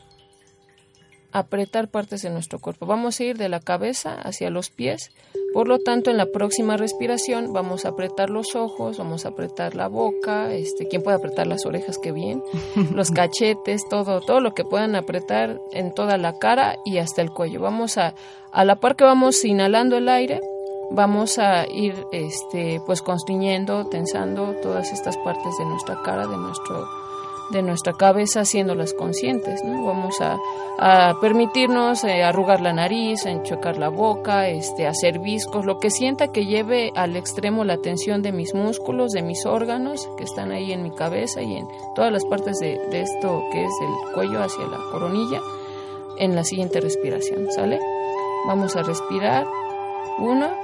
[SPEAKER 3] apretar partes de nuestro cuerpo. Vamos a ir de la cabeza hacia los pies. Por lo tanto, en la próxima respiración vamos a apretar los ojos, vamos a apretar la boca, este, quien puede apretar las orejas, qué bien, los cachetes, todo, todo lo que puedan apretar en toda la cara y hasta el cuello. Vamos a, a la par que vamos inhalando el aire, vamos a ir, este, pues constriñendo, tensando todas estas partes de nuestra cara, de nuestro de nuestra cabeza haciéndolas conscientes. ¿no? Vamos a, permitirnos eh, arrugar la nariz, enchocar la boca, este, hacer viscos, lo que sienta que lleve al extremo la tensión de mis músculos, de mis órganos que están ahí en mi cabeza y en todas las partes de, de esto que es el cuello hacia la coronilla en la siguiente respiración. ¿Sale? Vamos a respirar. Uno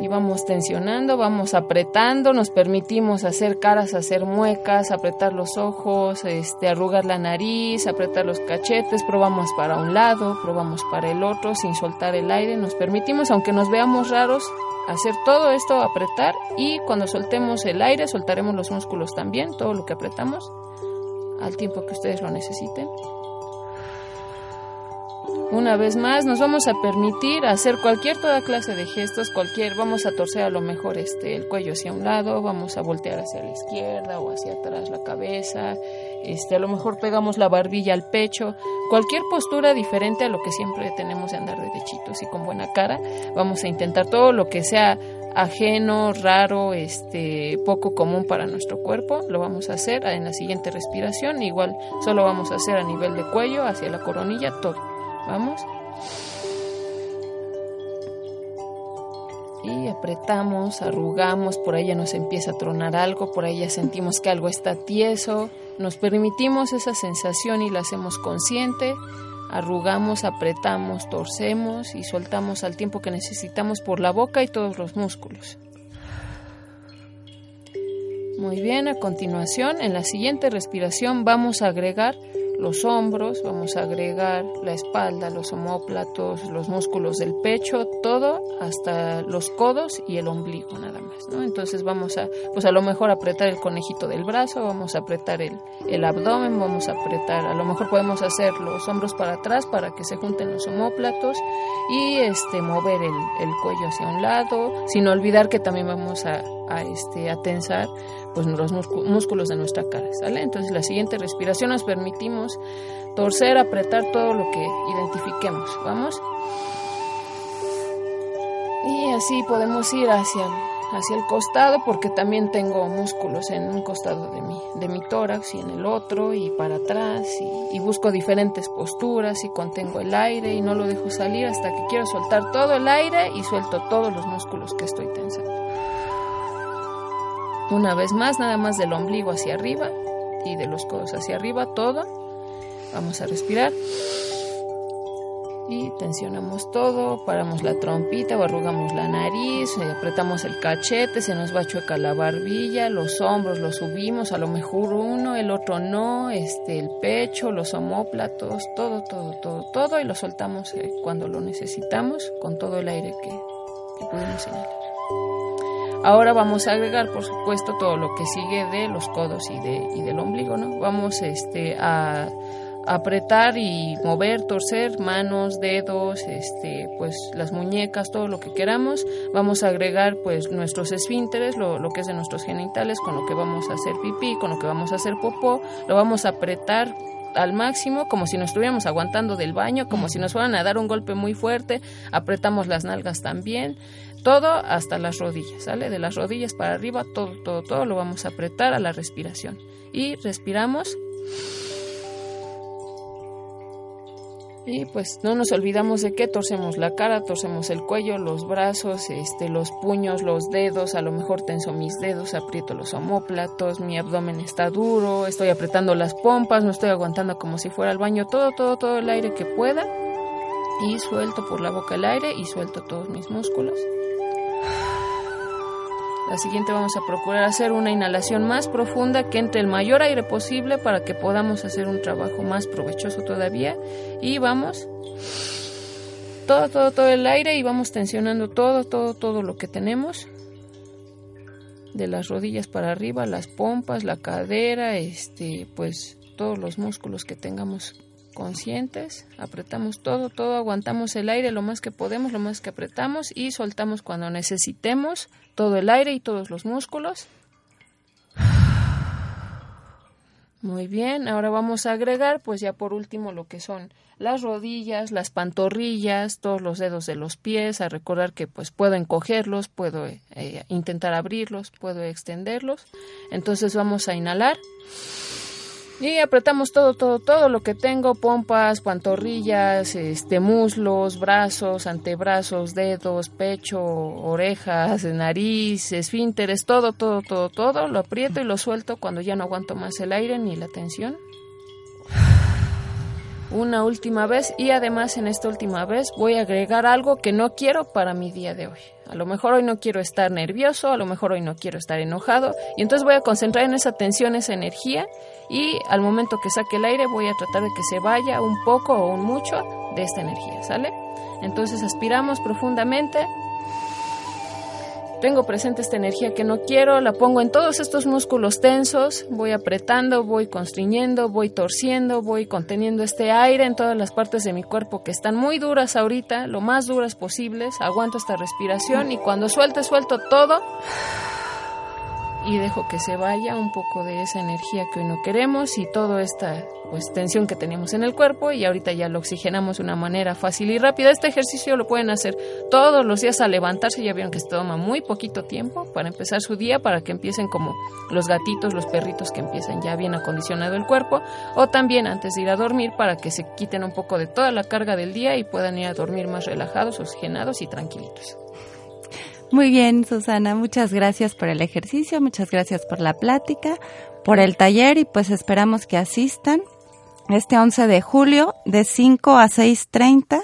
[SPEAKER 3] y vamos tensionando, vamos apretando, nos permitimos hacer caras, hacer muecas, apretar los ojos, este, arrugar la nariz, apretar los cachetes, probamos para un lado, probamos para el otro sin soltar el aire, nos permitimos, aunque nos veamos raros, hacer todo esto, apretar y cuando soltemos el aire soltaremos los músculos también, todo lo que apretamos, al tiempo que ustedes lo necesiten. Una vez más, nos vamos a permitir hacer cualquier toda clase de gestos, cualquier, vamos a torcer a lo mejor este el cuello hacia un lado, vamos a voltear hacia la izquierda o hacia atrás la cabeza, este a lo mejor pegamos la barbilla al pecho, cualquier postura diferente a lo que siempre tenemos de andar derechitos y con buena cara, vamos a intentar todo lo que sea ajeno, raro, este poco común para nuestro cuerpo, lo vamos a hacer en la siguiente respiración, igual solo vamos a hacer a nivel de cuello, hacia la coronilla, todo. Vamos. Y apretamos, arrugamos, por ahí ya nos empieza a tronar algo, por ahí ya sentimos que algo está tieso. Nos permitimos esa sensación y la hacemos consciente. Arrugamos, apretamos, torcemos y soltamos al tiempo que necesitamos por la boca y todos los músculos. Muy bien, a continuación, en la siguiente respiración vamos a agregar los hombros, vamos a agregar la espalda, los omóplatos, los músculos del pecho, todo hasta los codos y el ombligo nada más, ¿no? Entonces vamos a, pues a lo mejor apretar el conejito del brazo, vamos a apretar el, el abdomen, vamos a apretar, a lo mejor podemos hacer los hombros para atrás para que se junten los omóplatos y este mover el, el cuello hacia un lado, sin olvidar que también vamos a, a, este, a tensar pues, los músculos de nuestra cara. ¿sale? Entonces la siguiente respiración nos permitimos torcer, apretar todo lo que identifiquemos. Vamos. Y así podemos ir hacia hacia el costado porque también tengo músculos en un costado de mi, de mi tórax y en el otro y para atrás y, busco diferentes posturas y contengo el aire y no lo dejo salir hasta que quiero soltar todo el aire y suelto todos los músculos que estoy tensando. Una vez más, nada más del ombligo hacia arriba y de los codos hacia arriba, todo. Vamos a respirar y tensionamos todo, paramos la trompita arrugamos la nariz, eh, apretamos el cachete, se nos va chueca la barbilla, los hombros los subimos, a lo mejor uno, el otro no, este, el pecho, los omóplatos, todo, todo, todo, todo y lo soltamos eh, cuando lo necesitamos con todo el aire que, que pudimos inhalar. Ahora vamos a agregar, por supuesto, todo lo que sigue de los codos y, de, y del ombligo, ¿no? Vamos este, a apretar y mover, torcer manos, dedos, este, pues las muñecas, todo lo que queramos. Vamos a agregar pues nuestros esfínteres, lo, lo, que es de nuestros genitales, con lo que vamos a hacer pipí, con lo que vamos a hacer popó. Lo vamos a apretar al máximo, como si nos estuviéramos aguantando del baño, como si nos fueran a dar un golpe muy fuerte. Apretamos las nalgas también. Todo hasta las rodillas, ¿sale? De las rodillas para arriba, todo, todo, todo lo vamos a apretar a la respiración. Y respiramos. Y pues no nos olvidamos de que torcemos la cara, torcemos el cuello, los brazos, este, los puños, los dedos, a lo mejor tenso mis dedos, aprieto los omóplatos, mi abdomen está duro, estoy apretando las pompas, no estoy aguantando como si fuera al baño, todo, todo, todo el aire que pueda. Y suelto por la boca el aire y suelto todos mis músculos. La siguiente vamos a procurar hacer una inhalación más profunda que entre el mayor aire posible para que podamos hacer un trabajo más provechoso todavía. Y vamos todo, todo, todo el aire y vamos tensionando todo, todo, todo lo que tenemos. De las rodillas para arriba, las pompas, la cadera, este, pues todos los músculos que tengamos conscientes, apretamos todo, todo, aguantamos el aire lo más que podemos, lo más que apretamos y soltamos cuando necesitemos todo el aire y todos los músculos. Muy bien, ahora vamos a agregar pues ya por último lo que son las rodillas, las pantorrillas, todos los dedos de los pies, a recordar que pues puedo encogerlos, puedo eh, intentar abrirlos, puedo extenderlos. Entonces vamos a inhalar. Y apretamos todo, todo, todo lo que tengo, pompas, pantorrillas, este, muslos, brazos, antebrazos, dedos, pecho, orejas, nariz, esfínteres, todo, todo, todo, todo. Lo aprieto y lo suelto cuando ya no aguanto más el aire ni la tensión. Una última vez y además en esta última vez voy a agregar algo que no quiero para mi día de hoy. A lo mejor hoy no quiero estar nervioso, a lo mejor hoy no quiero estar enojado y entonces voy a concentrar en esa tensión, esa energía y al momento que saque el aire voy a tratar de que se vaya un poco o un mucho de esta energía, ¿sale? Entonces aspiramos profundamente. Tengo presente esta energía que no quiero, la pongo en todos estos músculos tensos, voy apretando, voy constriñendo, voy torciendo, voy conteniendo este aire en todas las partes de mi cuerpo que están muy duras ahorita, lo más duras posibles, aguanto esta respiración y cuando suelte, suelto todo y dejo que se vaya un poco de esa energía que hoy no queremos y toda esta pues tensión que teníamos en el cuerpo y ahorita ya lo oxigenamos de una manera fácil y rápida. Este ejercicio lo pueden hacer todos los días al levantarse, ya vieron que se toma muy poquito tiempo para empezar su día, para que empiecen como los gatitos, los perritos que empiezan ya bien acondicionado el cuerpo, o también antes de ir a dormir para que se quiten un poco de toda la carga del día y puedan ir a dormir más relajados, oxigenados y tranquilitos.
[SPEAKER 2] Muy bien, Susana, muchas gracias por el ejercicio, muchas gracias por la plática, por el taller y pues esperamos que asistan este 11 de julio de 5 a 6.30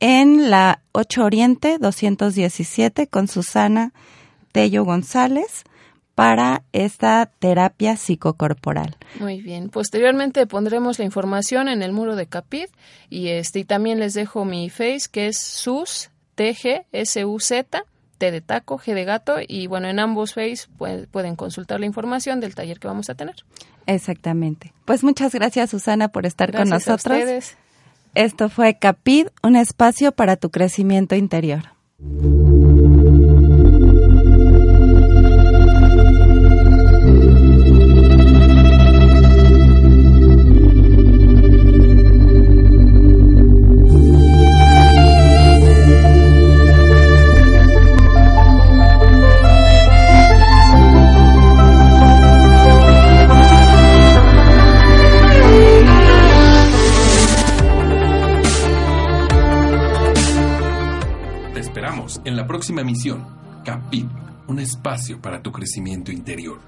[SPEAKER 2] en la 8 Oriente 217 con Susana Tello González para esta terapia psicocorporal.
[SPEAKER 3] Muy bien. Posteriormente pondremos la información en el muro de Capid y este y también les dejo mi face que es sus TG S U Z T de taco, G de gato y bueno, en ambos face pueden consultar la información del taller que vamos a tener.
[SPEAKER 2] Exactamente. Pues muchas gracias Susana por estar con nosotros. Esto fue Capid, un espacio para tu crecimiento interior.
[SPEAKER 1] Próxima emisión. Capit, un espacio para tu crecimiento interior.